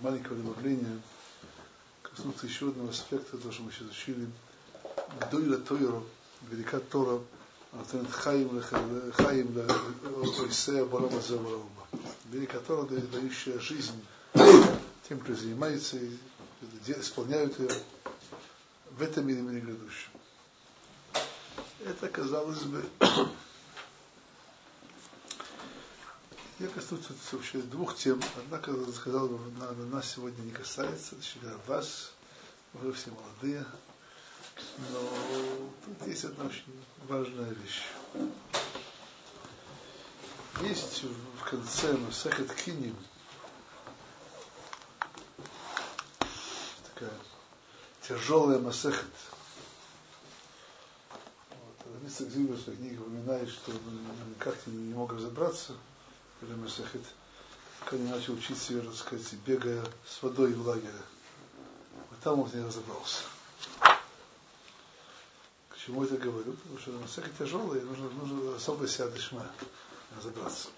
маленького добавления коснуться еще одного аспекта, то, что мы сейчас учили. Гдойла Тойро, велика Тора, Антонет Хаим Хаим Ойсея Барама Завараума. Велика Тора, дающая жизнь тем, кто занимается, и исполняют ее в этом мире, мире грядущем. Это, казалось бы, я коснусь вообще двух тем. Однако, сказал бы, на, на нас сегодня не касается, точнее, вас, вы все молодые, но тут есть одна очень важная вещь. Есть в конце Масахет Киним такая тяжелая Масахет. Вот. Мистер Зильбер в своей книге упоминает, что он никак не мог разобраться Масахет, пока не начал учиться ее, так сказать, бегая с водой в лагере. Вот там он не разобрался. Почему это говорю? Потому что Масеха тяжелая, нужно, нужно особо себя дышма разобраться.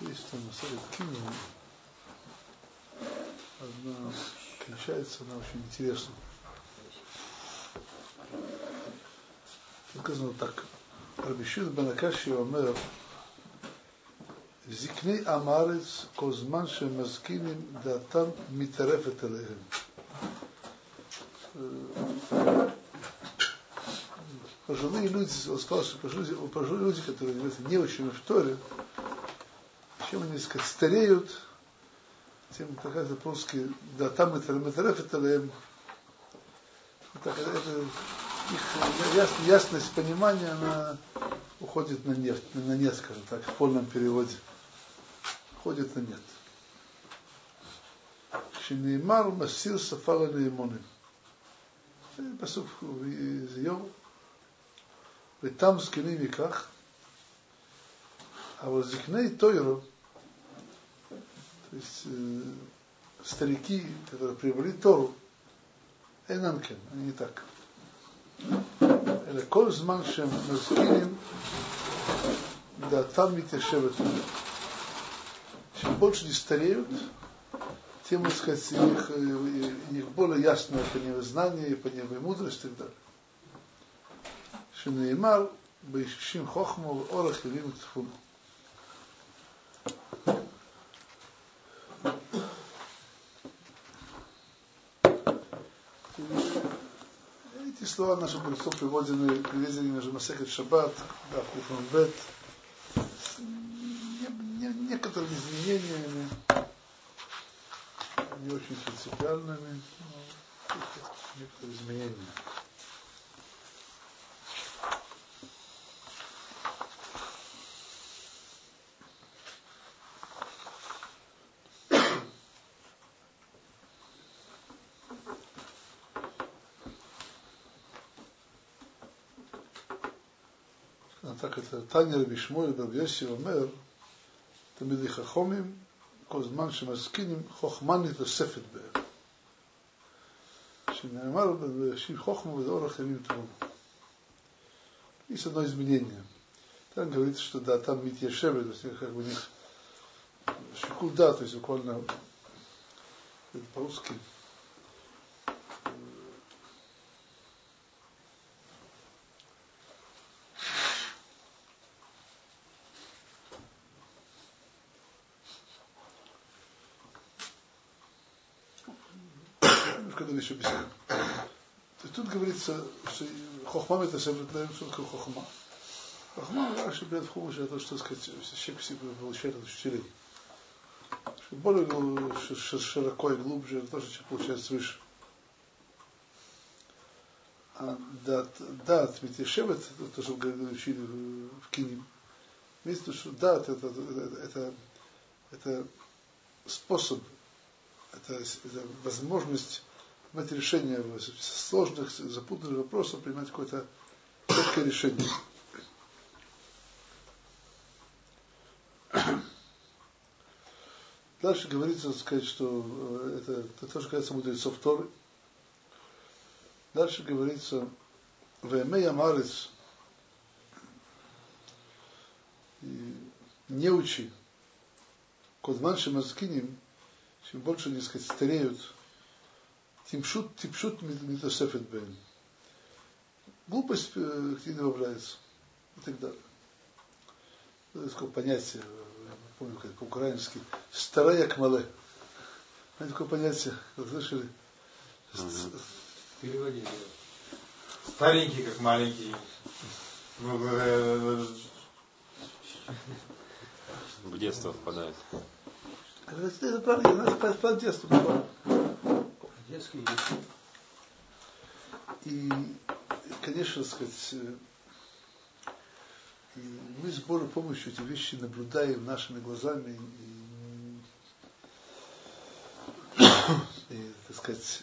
Есть там Масеха Кинем. Одна кончается, она очень интересна. Сказано так. רבי שו"ת בן הקשי אומר, זקני עם הארץ, כל זמן שהם מזקינים, דעתם מתערפת אליהם. Пожилые люди, он сказал, что пожилые, пожилые люди, которые не очень в Торе, чем они сказать, стареют, тем такая по-русски, да, там это метареф это это, это их ясность понимания, она уходит на нет, на нет, скажем так, в полном переводе. Уходит на нет. שנאמר מסיר שפה לנאמונים. זה פסוק из Йова. ותם זקנים מכך, אבל זקני тойро, то есть э, старики, которые привели Тору, Эйнанкен, они а не так. Эле кол зман шем мазкирим да там митешевет. Чем больше они стареют, тем, так сказать, их, э, них более ясное понимание знания, понимание мудрости и так далее. Шинеймар, Бейшим Хохму, Орах и Вим Тфуну. Слова наших мудрецов приводены, приведены на Масехет Шаббат, да, Куфанбет, с не, не, некоторыми изменениями, не очень принципиальными, но некоторые изменения. так это Таня Рабишмой Рабьоси אומר, תמיד חכומים, כל זמן שמזקינים חוכמה נתוספת בהם. שנאמר בראשית חוכמה וזה אורח ימים טוב. Есть одно изменение. Там говорится, что да, там Митьешевы, то есть как бы у них шикулда, то есть буквально по-русски говорится, хохма это что такое хохма. Хохма, Раши берет в хумыш, это, что сказать, человек себе получает от учителей. Более широко и глубже, это тоже человек получает свыше. А дат, дат, метешевет, то, что учили в Киним, имеется что дат это, это, это, это способ, это, это возможность принимать решение сложных, запутанных вопросов, принимать какое-то четкое решение. Дальше говорится, сказать, что э, это, это тоже касается мудрецов Торы. Дальше говорится, Веме Ямарец, не учи, Кодманши Маскиним, чем больше, не сказать, стареют, тимшут, типшут митосефет бен. Глупость э, к ней добавляется и так далее. Это такое понятие, я помню, как по-украински, старая кмале. Знаете, такое понятие, вы слышали? Переводи. Старенький, как маленький. В детство впадает. Это правильно, это про детство. Детский И, конечно, сказать, и мы с Божьей помощью эти вещи наблюдаем нашими глазами и, и так сказать,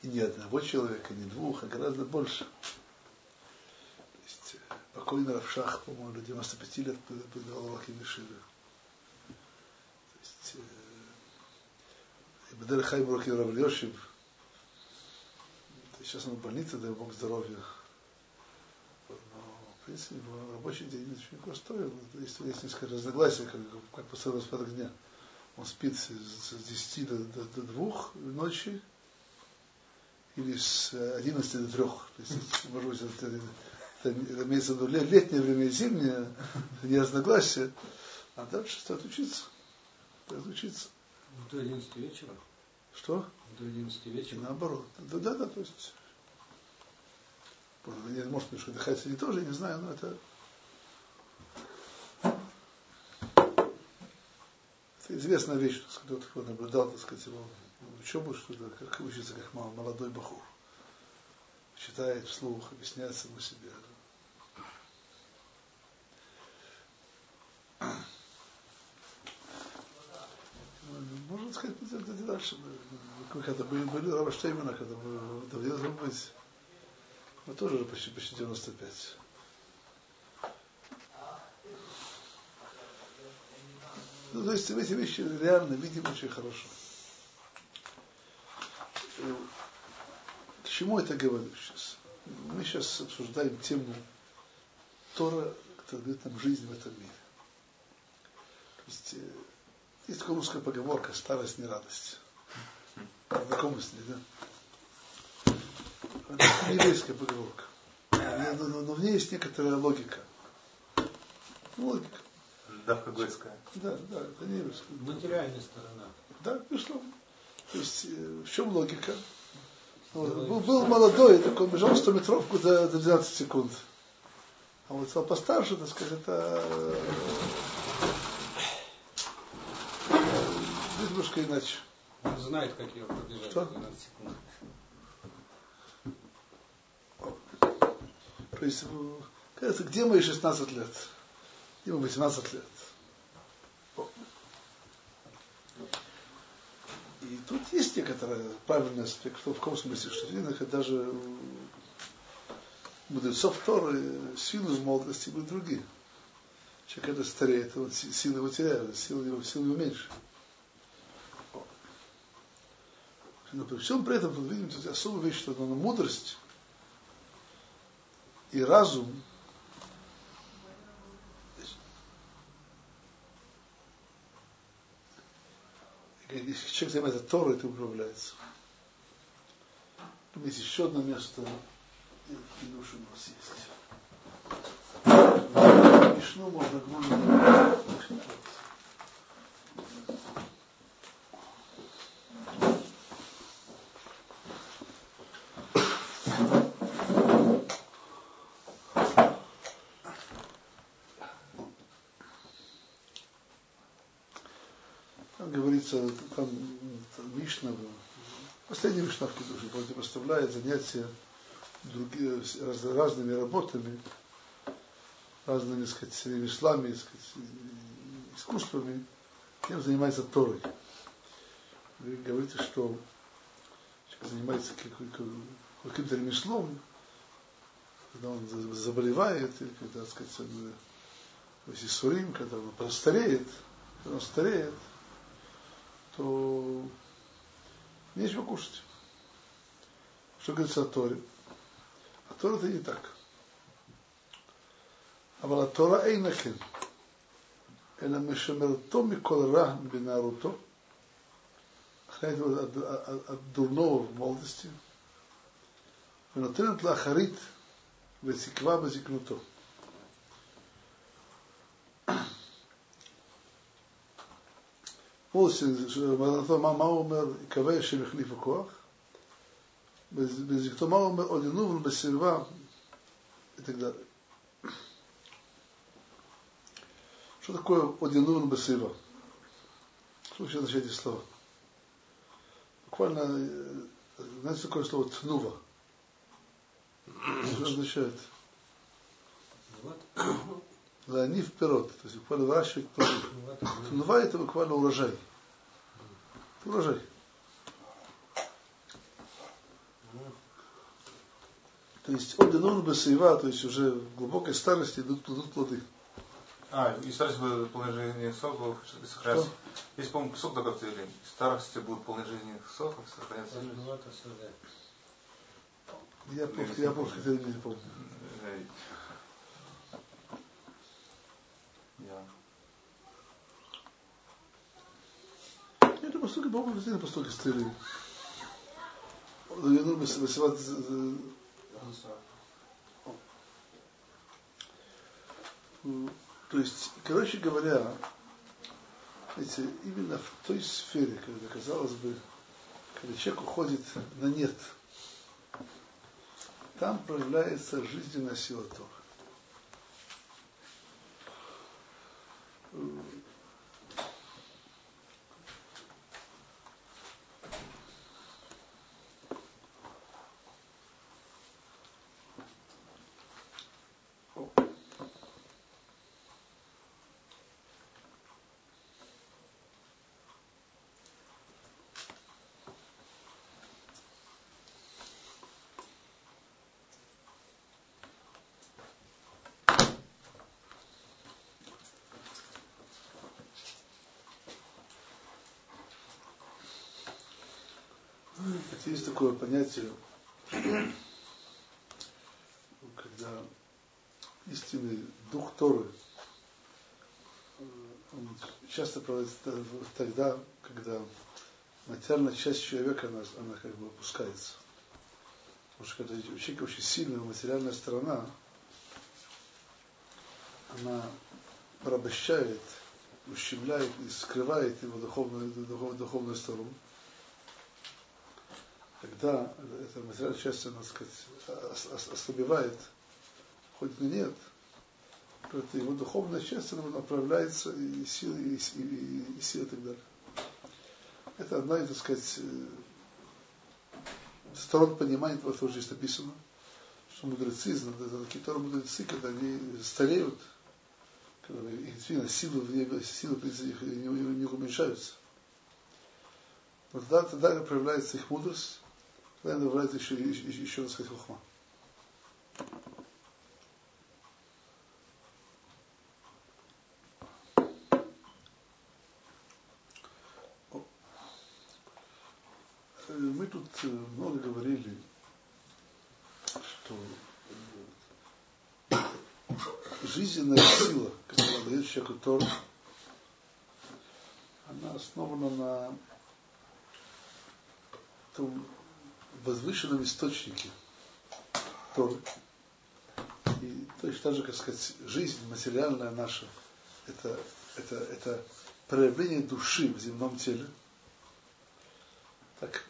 и не одного человека, не двух, а гораздо больше. То есть, покойный Равшах, по-моему, 95 лет преподавал Аллахи Мишивы. То есть, Бедер Хайм Роки Равлешев, сейчас он в больнице, дай Бог здоровья. Но, в принципе, рабочий день очень простой. Есть, есть несколько разногласий, как, как по распорядок дня. Он спит с, с 10 до, до, до 2 ночи, или с 11 до 3. То есть, может быть, это, это, это имеется в виду летнее время и зимнее, не разногласие. А дальше стоит учиться. Стоит учиться. До 11 вечера? Что? До 11 вечера? И наоборот. Да, да, да, то есть. Может, может быть, что отдыхать или тоже, не знаю, но это Это известная вещь, кто-то наблюдал, так сказать, его учебу, что то как учится, как молодой бахур. Читает вслух, объясняет самому себе. Можно сказать, дальше. Когда были, Рава Штеймана, когда мы довелось быть, мы тоже уже почти, почти 95. Ну, то есть эти вещи реально видим очень хорошо. К чему это говорю сейчас? Мы сейчас обсуждаем тему Тора, которая дает нам жизнь в этом мире. То есть, э, есть такая русская поговорка «старость не радость». Знакомы с ней, да? Не еврейская поговорка. Но, но, но в ней есть некоторая логика. Ну, логика. Давка Гойская. Да, да, это не еврейская. Материальная сторона. Да, безусловно. То есть, э, в чем логика? Вот, был, был молодой, такой бежал 100 метровку за, за 12 секунд. А вот стал постарше, так сказать, это э, немножко иначе. Он знает, как ее пробежать Что? за 12 секунд. То есть, э, где мои 16 лет? Ему 18 лет. И тут есть некоторая правильный аспект, в каком смысле, что видно, даже мудрецов Торы силы в молодости были другие. Человек когда стареет, он силы его теряют, силы его, силы его меньше. Но при всем при этом, мы видим, тут особая вещь, что на мудрость и разум если человек занимается Торой, это управляется. Есть еще одно место, и душ у нас есть. Мишну можно гмон Там, там Мишна, последний Мишна в Кедуше противопоставляет занятия раз, разными работами, разными, сказать, ремеслами, так сказать, искусствами, тем занимается Торой. Вы говорите, что человек занимается каким-то ремеслом, когда он заболевает, или когда, так сказать, он, если сурим, когда он простареет, когда он стареет, то нечего кушать. Что говорится о Торе? А Тора это не так. אבל התורה אינה כן, אלא משמרתו מכל רע בנערותו, אחרי הדורנו במולדסטי, ונותנת לאחרית ותקווה בזקנותו. מה הוא אומר? יקווה השם יחליף הכוח. בזקנותו מה הוא אומר? עוד ינובן בסביבה ותגדל. Что такое одинун басыва? Что вообще означает эти слова? Буквально, знаете, такое слово тнува? Что означает? Да, не вперед, то есть буквально выращивать плоды. Тнува это буквально урожай. Это урожай. То есть одинун басыва, то есть уже в глубокой старости идут, идут плоды. А, и старости будет полной жизни соков сохраняться. Есть, по-моему, сок такой или старости будет полной жизни соков сохраняться. Я просто, я просто хотел не помню. Я. Действительно поступки стыли. Я думаю, высылать То есть, короче говоря, знаете, именно в той сфере, когда, казалось бы, когда человек уходит на нет, там проявляется жизненная сила Тора. Есть такое понятие, когда истинный дух Торы, он часто проводится тогда, когда материальная часть человека, она, она как бы опускается. Потому что когда у человека очень сильная материальная сторона, она порабощает, ущемляет и скрывает его духовную, духовную, духовную сторону когда эта материальная часть, она, сказать, ослабевает, хоть и нет, то это его духовная часть, она направляется и силы, и, и, и силы и так далее. Это одна из, так сказать, э, сторон понимания того, что здесь написано, что мудрецы, которые мудрецы, когда они стареют, когда их силы, силы их не, не уменьшаются. Вот тогда, тогда проявляется их мудрость, Наверное, называется еще, еще, еще раз сказать хухма. Мы тут э, много говорили, что э, жизненная сила, которая дает человеку Тор, она основана на том возвышенном источнике Торы. И точно так же, как сказать, жизнь материальная наша, это, это, это проявление души в земном теле. Так,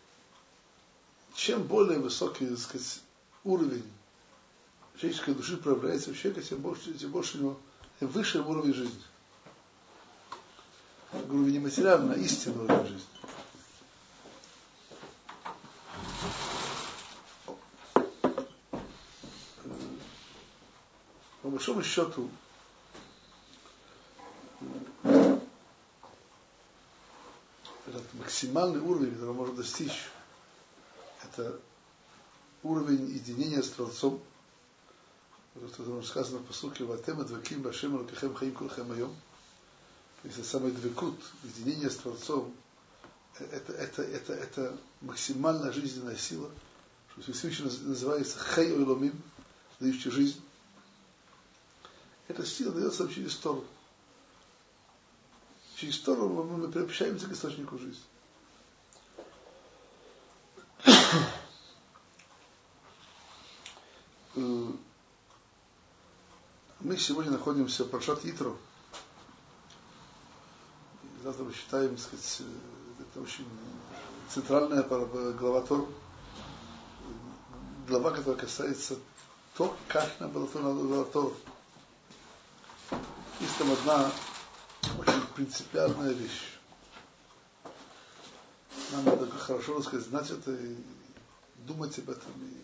чем более высокий, так сказать, уровень человеческой души проявляется в человеке, тем больше, тем больше у него, выше уровень жизни. Я говорю, не материально, а истинный уровень жизни. Большому счету, этот максимальный уровень, который можно достичь, это уровень единения с Творцом, которое сказано в посуке «Ватем дваким башем рукахем хаим кулхем айом». То есть самый двекут, единение с Творцом, это, это, это, это максимальная жизненная сила, что Всевышний называется Хей Ойломим, дающий жизнь. Эта сила дается через Тору. Через Тору мы, приобщаемся к источнику жизни. Э, мы сегодня находимся в Паршат Итро. Завтра мы считаем, так сказать, э, это очень центральная глава Тор. Глава, которая касается то, как нам было то Тор. Есть там одна очень принципиальная вещь. Нам надо хорошо сказать, знать это и думать об этом. И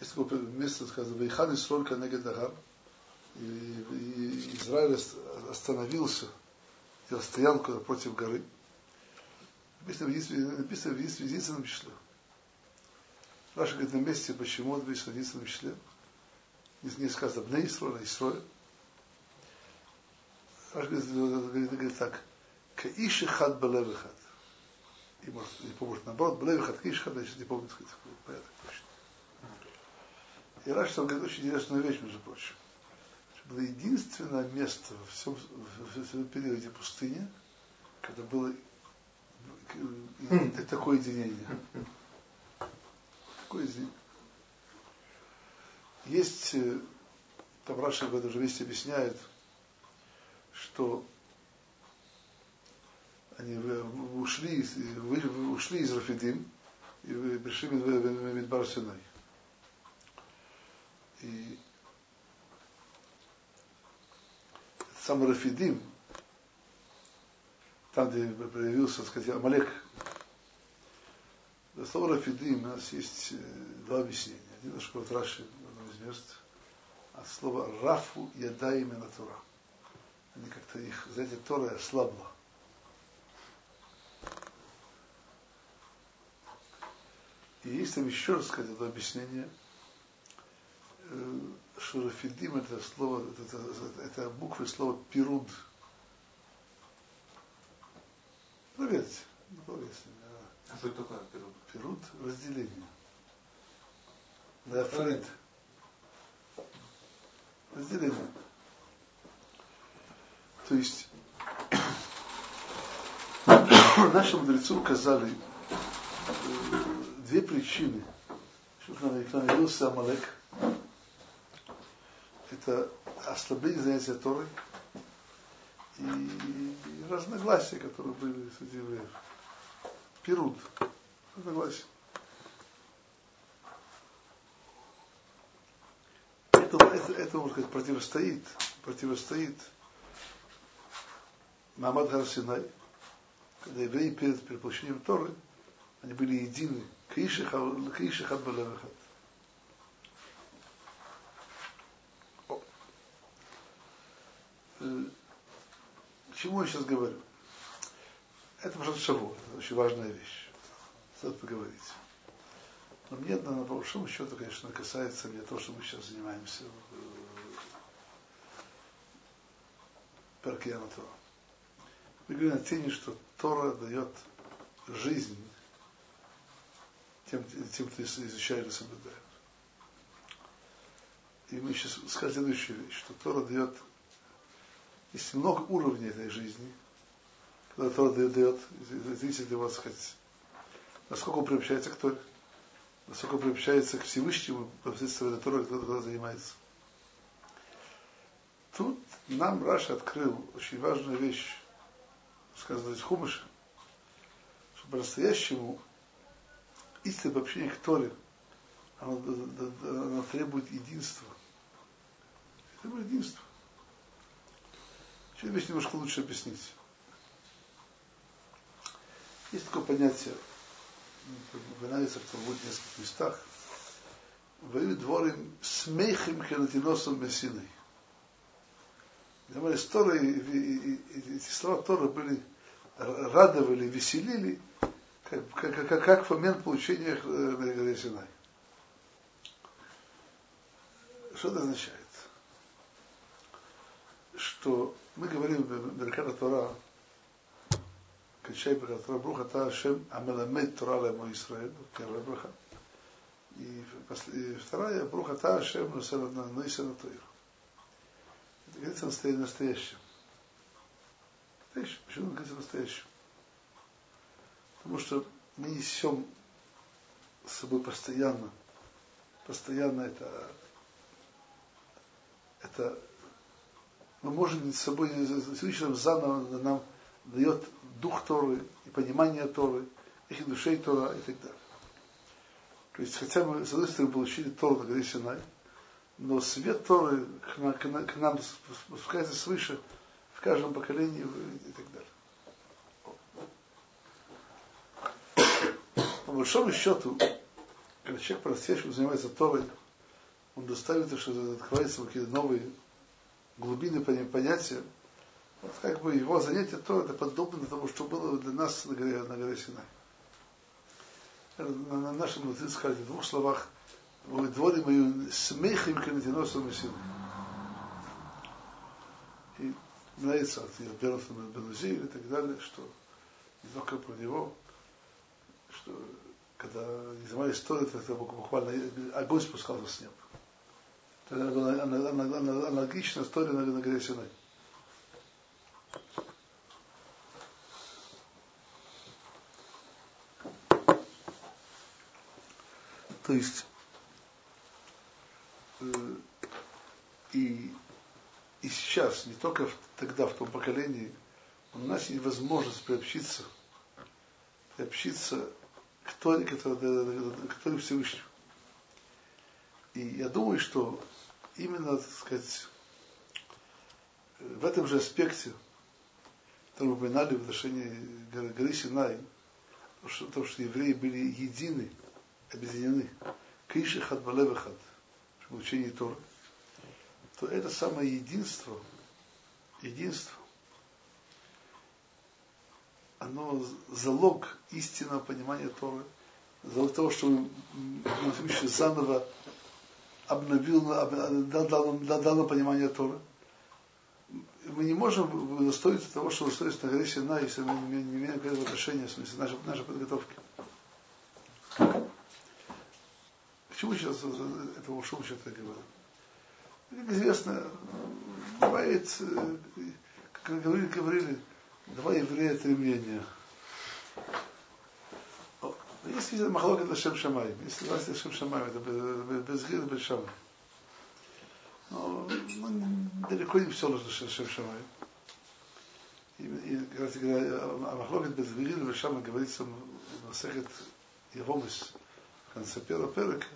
Есть такое место, сказано, Вейхан Исроль Канегет Ахар. И, Израиль остановился, и стоял против горы. Написано в единственном числе. Раша говорит на месте, почему он в единственном числе. Не, сказано Бне Исроля, а Исроля. Раша говорит, так. Каиши хад белев хад. И может, не поможет наоборот, белев хад, каиши хад, сейчас не сказать, порядок точно. И Раш там говорит очень интересную вещь, между прочим. Было единственное место во всем, в всем периоде пустыни, когда было такое единение. Такое единение. Есть, э, там Раша в этом же месте объясняет, что они ушли, ушли из Рафидим и пришли в Мидбар Синай. И сам Рафидим, там, где проявился, так сказать, Амалек, слова Рафидим у нас есть два объяснения. Один, вот Раши мест, от слова Рафу ядай именно Тура. Они как-то их, знаете, Тора ослабла. И есть там еще раз сказать это объяснение – Шурафидим это слово, это, это, это буквы слова пируд. Проверьте. проверьте. А что это такое пируд? Пируд – разделение. Разделение. То есть наши мудрецы указали две причины, что к нам явился Амалек – это ослабление занятия Торой и разногласия, которые были среди евреев. Перуд. Разногласия. Это, это, это, можно сказать, противостоит, противостоит Мамад Гарсинай, когда евреи перед переплощением Торы, они были едины. Каишихат Балевахат. К чему я сейчас говорю? Это просто шаву, это очень важная вещь. Стоит поговорить. Но мне, на большому счету, конечно, касается не то, что мы сейчас занимаемся в Перкиана Тора. Мы говорим о теме, что Тора дает жизнь тем, тем кто изучает и соблюдает. И мы сейчас скажем следующую вещь, что Тора дает есть много уровней этой жизни, когда Тора дает, зависит от его, сказать, насколько он приобщается к Торе, насколько приобщается к Всевышнему, посредством этой Торы, кто занимается. Тут нам Раша открыл очень важную вещь, сказано из Хумыша, что по-настоящему истинное общение к Торе, оно, оно требует единства. Требует единства. Сейчас вещь немножко лучше объяснить. Есть такое понятие, упоминается в Талмуде в нескольких местах. Вою дворим смехим хенатиносом мессины. Говорят, Торы, эти слова Торы были радовали, веселили, как, как, как, как в момент получения на горе. Что это означает? Что мы говорим в Берката Тора, кончай браха бруха та Ашем Амеламед Тора Лемо Исраэль, первая браха. И, вторая бруха та Ашем Нойсена Тойр. Это говорится настоящее. Настоящее. Почему говорится настоящее? Потому что мы несем с собой постоянно, постоянно это, это мы можем с собой, Всевышний заново нам дает дух Торы и понимание Торы, их душей Тора и так далее. То есть, хотя мы, с одной стороны, получили Тору на горе Синай, но свет Торы к нам, к нам спускается свыше в каждом поколении и так далее. По большому счету, когда человек по-настоящему занимается Торой, он достает, что открываются какие-то новые глубины понятия, вот как бы его занятие то это подобно тому, что было для нас на горе, на горе Синай. На, на нашем мудрецы сказали в двух словах, вы дворы мою смехом канатиносом и силой. И нравится от Бернсона Бенузи и так далее, что не только про него, что когда не занимались историей, это буквально огонь спускался с неба. Это была аналогичная история на, на горе Синай. То есть э, и, и сейчас, не только в, тогда, в том поколении, у нас есть возможность приобщиться, приобщиться к Торе, которая, которая Всевышнему. И я думаю, что именно, так сказать, в этом же аспекте, который мы упоминали в отношении горы Синай, то, что евреи были едины, объединены, Криши Хадбалевахад, в учении Тора, то это самое единство, единство, оно залог истинного понимания Торы, залог того, что мы заново обновил, дал, дал, дал, дал понимание Торы. Мы не можем удостоиться того, что удостоиться на горе Сина, если мы не, не имеем какого отношения, в смысле нашей, нашей подготовки. Почему сейчас это ушел что я говорю? Как известно, бывает, как говорили, говорили, два еврея, три мнения. Если махлокет Лашем Шамай, если власть Лашем Шамай, это без гир, без шамай. Но далеко не все нужно Лашем Шамай. И, кстати говоря, махлокет без гир, без шамай говорится в Масехет Явомис, в конце первого перека,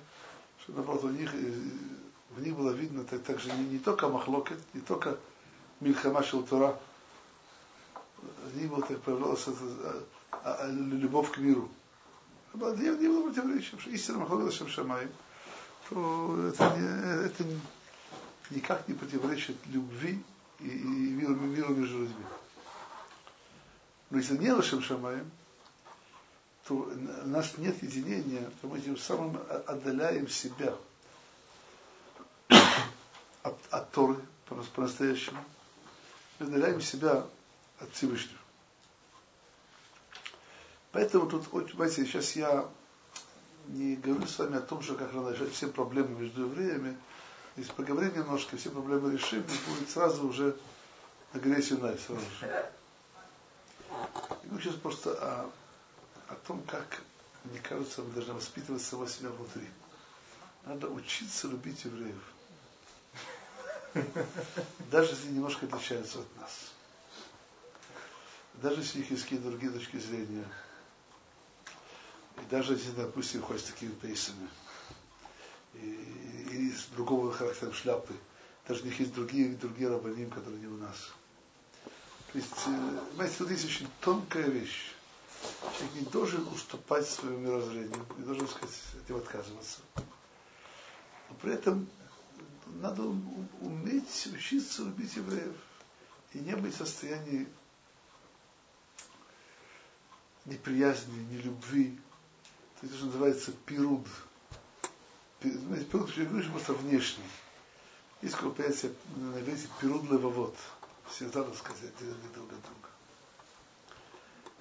что наоборот у них, в них было видно так, также не, не только махлокет, не только Мильхама Тора, в них было так проявлялась любовь к миру не, не было противоречия, что истина Махалила Шем Шамай, то это, не, это никак не противоречит любви и, и миру, миру между людьми. Но если не Лашем Шамаем, то у нас нет единения, то мы тем самым отдаляем себя от, от Торы по-настоящему. Мы отдаляем себя от Всевышнего. Поэтому тут, понимаете, сейчас я не говорю с вами о том, что как надо решать все проблемы между евреями. Если поговорим немножко, все проблемы решим, и будет сразу уже агрессию на сразу же. Я говорю сейчас просто о, о том, как, мне кажется, мы должны воспитывать самого себя внутри. Надо учиться любить евреев. Даже если немножко отличаются от нас. Даже если у них есть какие-то другие точки зрения. И даже если, допустим, ходят с такими пейсами, и из другого характера шляпы, даже у них есть другие, другие рабаним, которые не у нас. То есть, э, понимаете, тут есть очень тонкая вещь. Человек не должен уступать своему мировоззрению, не должен, сказать, от него отказываться. Но при этом надо уметь учиться любить евреев и не быть в состоянии неприязни, нелюбви, это называется пируд. Что я говорю, просто внешний. Есть на иврите пируд левовод. Всегда, так сказать, отделены друг от друга.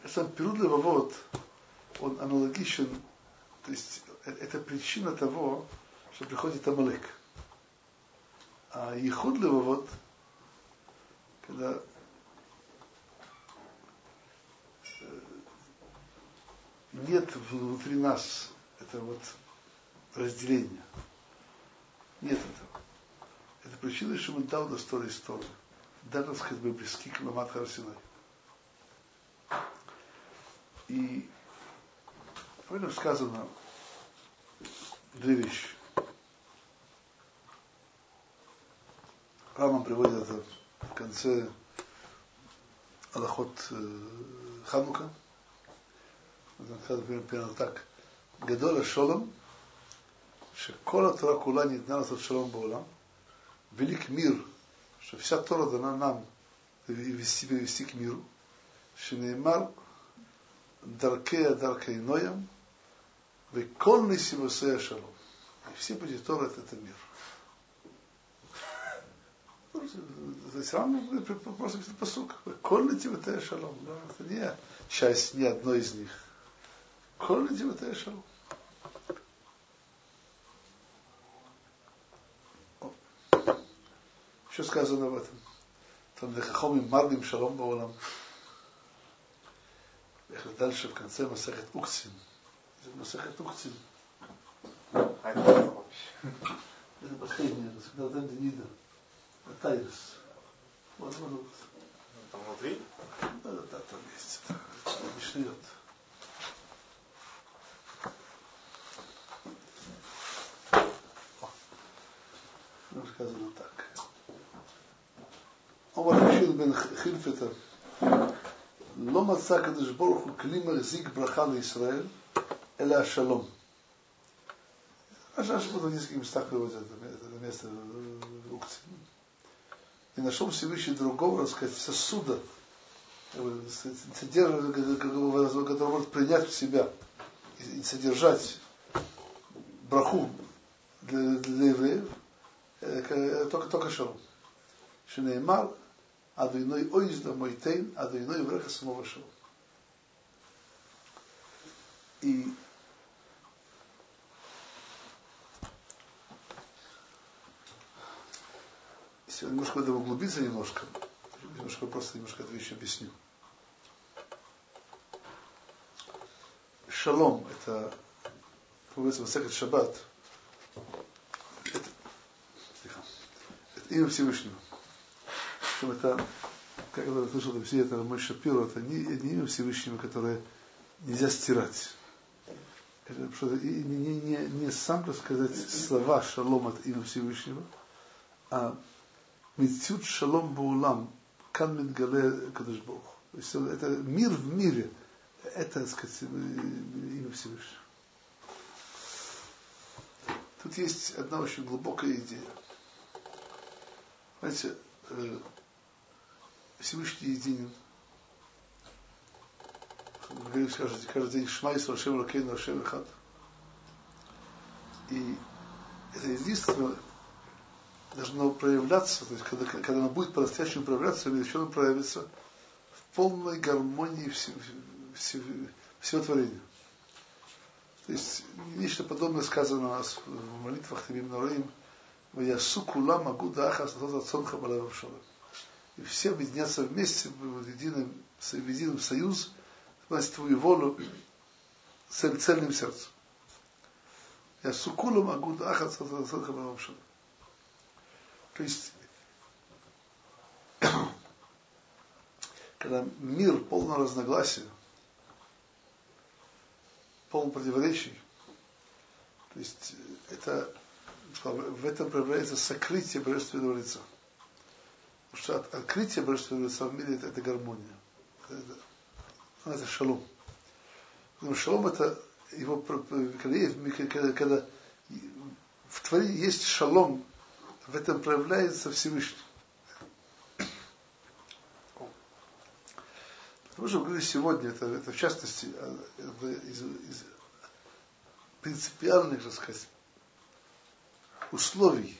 сам Перуд Левовод, он аналогичен, то есть э, это причина того, что приходит Амалек. А Ехуд Левовод, когда э, нет внутри нас этого вот разделения. Нет этого. Это причина, что мы дал до стороны стороны. Нас хоть бы близки к Ламат Харсинай. И об сказано две вещи. Рамам приводит это в конце Аллахот э, Ханука. например, примерно так. Гадоля Шолом, שכל התורה כולה ניתנה לעשות שלום בעולם, велик мир, что вся Тора дана нам вести, вести к миру, שנאמר דרכיה דרכי נוים, וכל נסיבוסי השלום. И все пути Тора это, это мир. То есть вам просто посук. Коль на шалом. Это не часть ни одной из них. Коль на шалом. Что сказано в этом? Там Лехахом Марлим Шалом Баулам. Ехали дальше в конце Масахет Укцин. Масахет Укцин. Это последнее, Расхадатен Денида. Тайрус. Вот, вот, вот. Там внутри? Да, да, да, там есть. Мишлет. Сказано так. אומר רש"י בן חילפתא, לא מצא הקדוש ברוך הוא כלי מחזיק ברכה לישראל, אלא השלום. Раша в нескольких местах приводит это, это место Укти. И нашел Всевышний другого, так сказать, сосуда, который может принять в себя и содержать браху для, для евреев, только, только шалом. Шинеймар, Адуиной ойзда мойтейн, адуиной вреха самого шоу. И если немножко в углубиться немножко, немножко просто немножко эту вещь объясню. Шалом – это, говорится, Масахат Шаббат. Это, это имя Всевышнего что это, как я слышал, все это мой Шапиро, это не, не имя Всевышнего, которое нельзя стирать. Это что не, не, не, не сам, так сказать, слова шалом от имя Всевышнего, а митцют шалом баулам, кан мидгале кадыш Бог. То есть это мир в мире, это, так сказать, имя Всевышнего. Тут есть одна очень глубокая идея. Знаете, э, Всевышний единен. Вы скажете каждый день Шмай Рашем Ракейн Рашем Хат. И это единство должно проявляться, то есть когда, когда оно будет по-настоящему проявляться, или еще оно проявится в полной гармонии всего, творения. То есть нечто подобное сказано у нас в молитвах Табим Нараим, «Ваясу кулам агуда ахас цонха балавам шалам» и все объединятся вместе в едином, в едином союз, значит, твою волю цель, цельным сердцем. Я сукулам агуд ахат То есть, когда мир полный разногласия, полный противоречий, то есть это в этом проявляется сокрытие божественного лица. Потому что открытие божественного лица в мире это, это гармония. Это, это шалом. Но шалом это его, когда, когда, когда в творении есть шалом, в этом проявляется Всевышний. Потому что говорили сегодня, это, это в частности это из, из принципиальных, так сказать, условий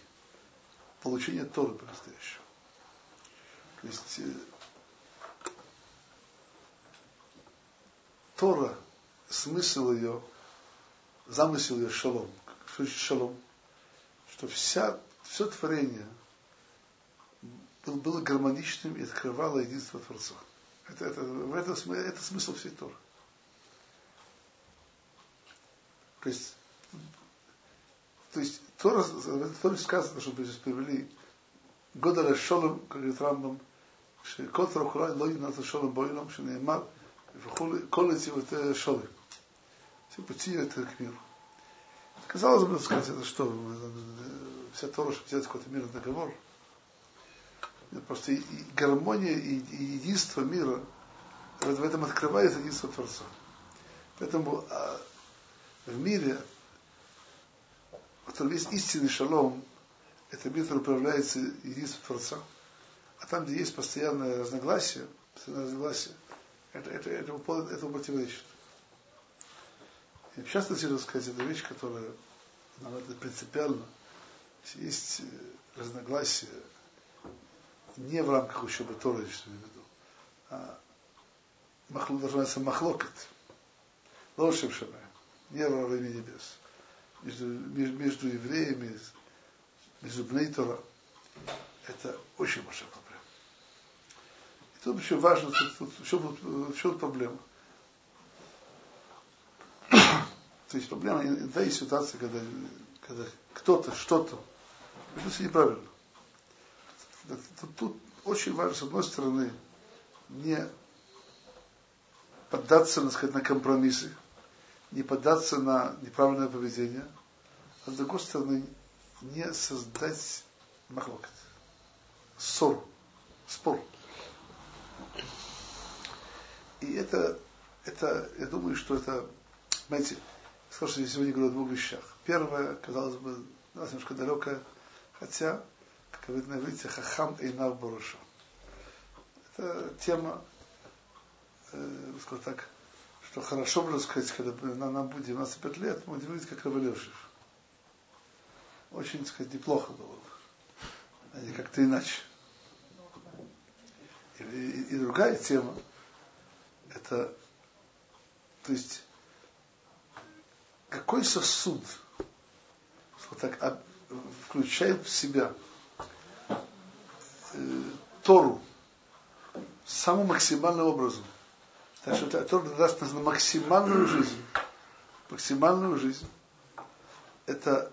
получения Торы по-настоящему. То есть Тора, смысл ее, замысел ее шалом. Что значит шалом? Что вся, все творение было гармоничным и открывало единство Творца. Это, это, в этом, это смысл всей Торы. То есть, то есть Тора, в Торе сказано, чтобы здесь привели Года Шолом, говорит Рамбам, שכל תרחולה לא ינעת шолом бойлом, שנאמר, כל эти шолы. Все пути это к миру. Казалось бы, сказать, это что, вся Тора, чтобы взять какой-то мирный договор. Просто и, и гармония и, и единство мира, в этом открывается единство Творца. Поэтому а, в мире, в котором есть истинный шалом, это мир, который управляется единством Творца. А там, где есть постоянное разногласие, постоянное разногласие, это, это, это, это, это противоречит. И в частности, сказать, это вещь, которая нам это принципиально. Есть э, разногласия не в рамках учебы Торы, я веду, а махлу должна называться махлокет. Лошем шамай не во время небес. Между, между евреями, между Бнейтора. Это очень проблема. Тут еще важно, тут, тут, еще, тут, еще проблема. То есть проблема, да, есть ситуация, когда, когда кто-то, что-то ведут неправильно. Тут, тут очень важно, с одной стороны, не поддаться, так сказать, на компромиссы, не поддаться на неправильное поведение, а с другой стороны, не создать махлокет, ссору, спор. И это, это, я думаю, что это, знаете, слушайте, я сегодня говорю о двух вещах. Первое, казалось бы, нас немножко далекое, хотя, как на иврите, хахам эйнав баруша. Это тема, э, скажем так, что хорошо, можно сказать, когда нам, будет 95 лет, мы видеть, как Рабелешев. Очень, так сказать, неплохо было бы. А не как-то иначе. И, и, другая тема, это, то есть, какой сосуд, вот так, включает в себя э, Тору самым максимальным образом, так что Тора даст нас на максимальную жизнь. Максимальную жизнь. Это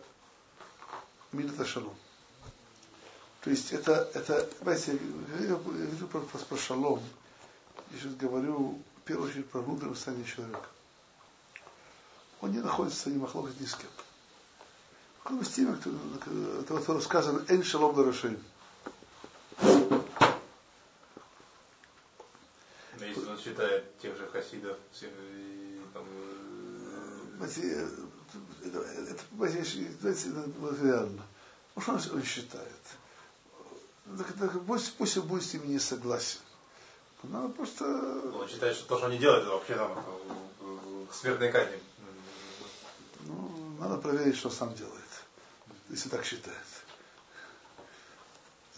Милита Шалом. То есть это, это, знаете, я говорю про, про, про шалом. Я сейчас говорю, в первую очередь, про внутреннее состояние человека. Он не находится ни махлокот ни с кем. С теми, кто, кто сказано, «Эн шалом дарашим». считает тех же хасидов, там, это, это, это, это реально. Ну, что он, он считает? Так, так, пусть, пусть он будет с ними не согласен. Надо просто... Он считает, что то, что они делают, это вообще там смертной казни. Ну, надо проверить, что сам делает, если так считает.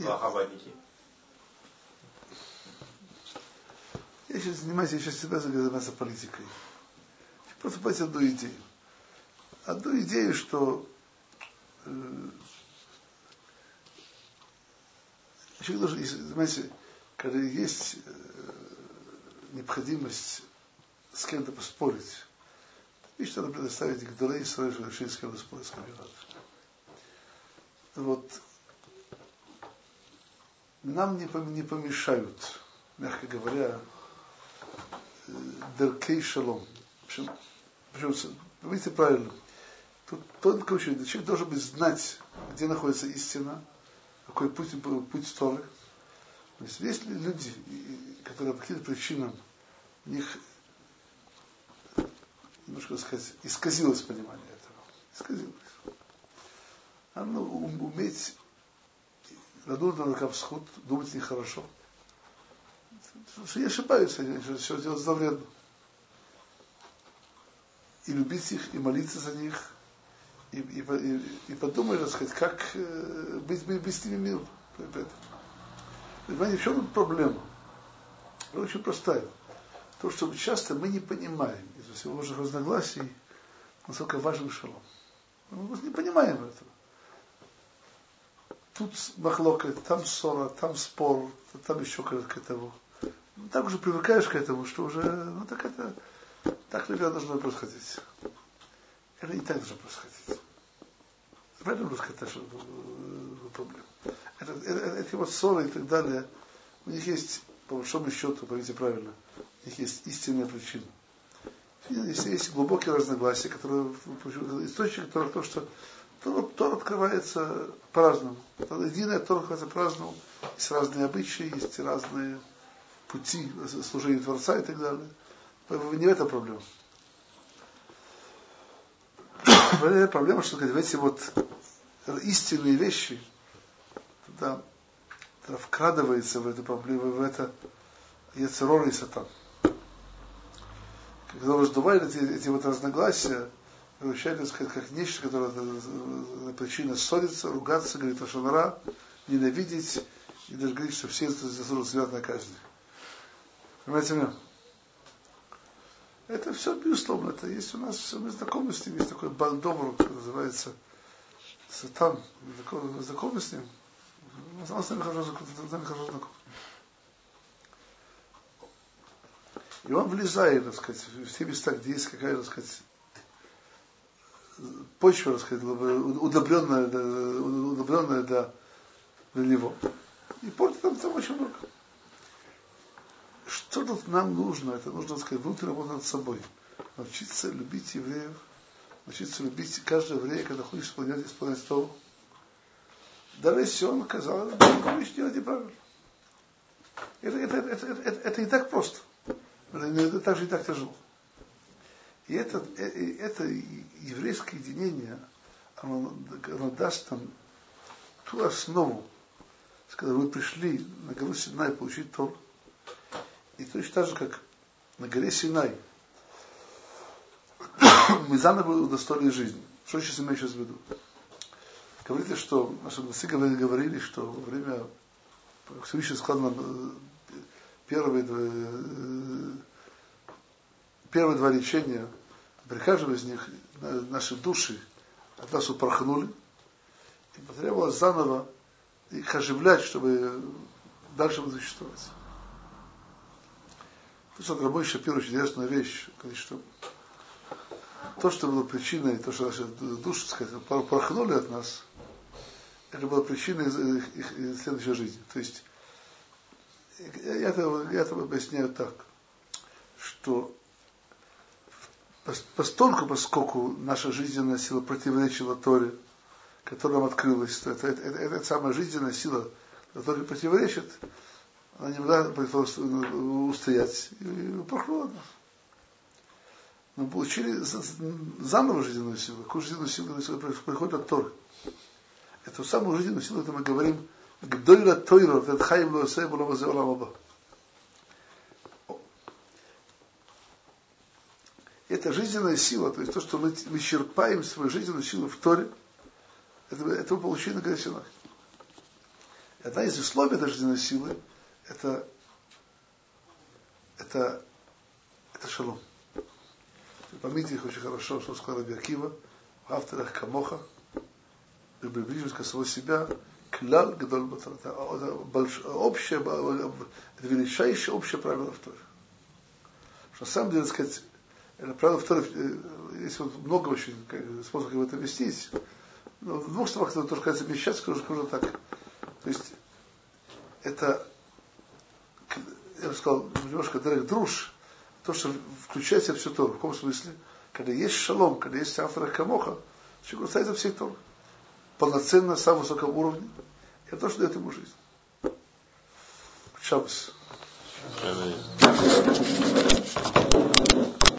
А хабадники? Я сейчас занимаюсь, я сейчас всегда занимаюсь политикой. Просто понять одну идею. Одну идею, что э, человек должен, знаете, когда есть э, необходимость с кем-то поспорить, видишь, надо предоставить Гдалей Исраиль, чтобы решить, с кем спорить, с кем. Вот нам не помешают, мягко говоря, Деркей Шалом. Причем, причем, видите правильно, тут только очень, человек должен быть знать, где находится истина, какой путь, путь Торы. То есть есть ли люди, которые по каким-то причинам у них немножко сказать, исказилось понимание этого. Исказилось. Надо ну, уметь надуть на рукав сход, думать нехорошо. Что я ошибаюсь, что все делать зловредно. И любить их, и молиться за них, и, и, и, и так сказать, как э, быть, быть, быть с ними миром. Понимаете, в чем проблема? Она очень простая. то, что часто мы не понимаем из-за всевозможных разногласий, насколько важен шалом. Мы не понимаем этого. Тут махлока, там ссора, там спор, там еще к этому. Ну, так уже привыкаешь к этому, что уже, ну так это, так, наверное, должно происходить. Это не так должно происходить. Правильно русская это проблема. Это, это, эти вот ссоры и так далее, у них есть, по большому счету, поймите правильно, у них есть истинная причина. Есть, есть глубокие разногласия, которые источник которого то, что Тор, Тор открывается по-разному. Единая Тор открывается по-разному. Есть разные обычаи, есть разные пути служения Творца и так далее. Не в этом проблема. Проблема, что сказать, в эти вот истинные вещи, туда, туда вкрадывается в эту проблему, в это Яцерор и Сатан. Когда раздувают эти, эти вот разногласия, превращают сказать, как нечто, которое причина ссориться, ругаться, говорит Ашанара, ненавидеть и даже говорить, что все заслуживают смертной казни. Понимаете меня? Это все, безусловно, это есть у нас, мы знакомы с ним, есть такой бандовр, который называется Сатан, мы знакомы с ним, он с нами хорошо знаком. И он влезает, так сказать, в те места, где есть какая-то, так сказать, почва, так сказать, удобренная, удобренная для, для него. И портит там, там очень много. Что тут нам нужно? Это нужно, так сказать, внутренне работать над собой. Научиться любить евреев, научиться любить каждого еврея, когда хочешь исполнять, исполнять то. Даже если он оказал, вещь делать неправильно. Это, это, это, это, это, это не так просто. Это, также не так тяжело. И это, это еврейское единение, оно, оно даст нам ту основу, с которой мы пришли на гору Синай получить Тор. И точно так же, как на горе Синай мы заново удостоили жизни. Что сейчас имею сейчас в виду? Говорите, что наши мудрецы говорили, что во время Всевышний сказал нам первые, первые два речения, при каждом из них наши души от нас упорхнули, и потребовалось заново их оживлять, чтобы дальше существовать. Что Рабой Шапир очень интересная вещь, что то, что было причиной, то, что наши души, так сказать, порхнули от нас, это была причиной их, их, их следующей жизни. То есть, я это, я это объясняю так, что постольку, поскольку наша жизненная сила противоречила Торе, которая нам открылась, то это, это, это, это самая жизненная сила, которая противоречит, она не могла устоять и похвала нас. Мы получили заново жизненную силу. Какую жизненную силу приходит от Торы. Эту самую жизненную силу, это мы говорим, Гдойла Тойро, Ветхаим Луэсэ, Булавазе Оламаба. Это жизненная сила, то есть то, что мы, мы черпаем свою жизненную силу в Торе, это, это мы получили на горе. Одна из условий этой жизненной силы это, это, это шалом. Помните их очень хорошо, что сказал Раби Акива, в авторах Камоха, и приближившись к самого себя, клал гадоль это общее, это величайшее общее правило в Торе. Что на самом деле, сказать, это правило в Торе, э, есть вот много очень способов это вестись. Но в двух словах это тоже кажется замещать, скажу, скажу так. То есть, это я бы сказал, немножко дерек друж, то, что включает в себя всю Тору. В каком смысле? Когда есть шалом, когда есть автор Камоха, человек касается всей Торы. Полноценно, на самом высоком уровне. Это то, что дает ему жизнь. Шабас. Аминь.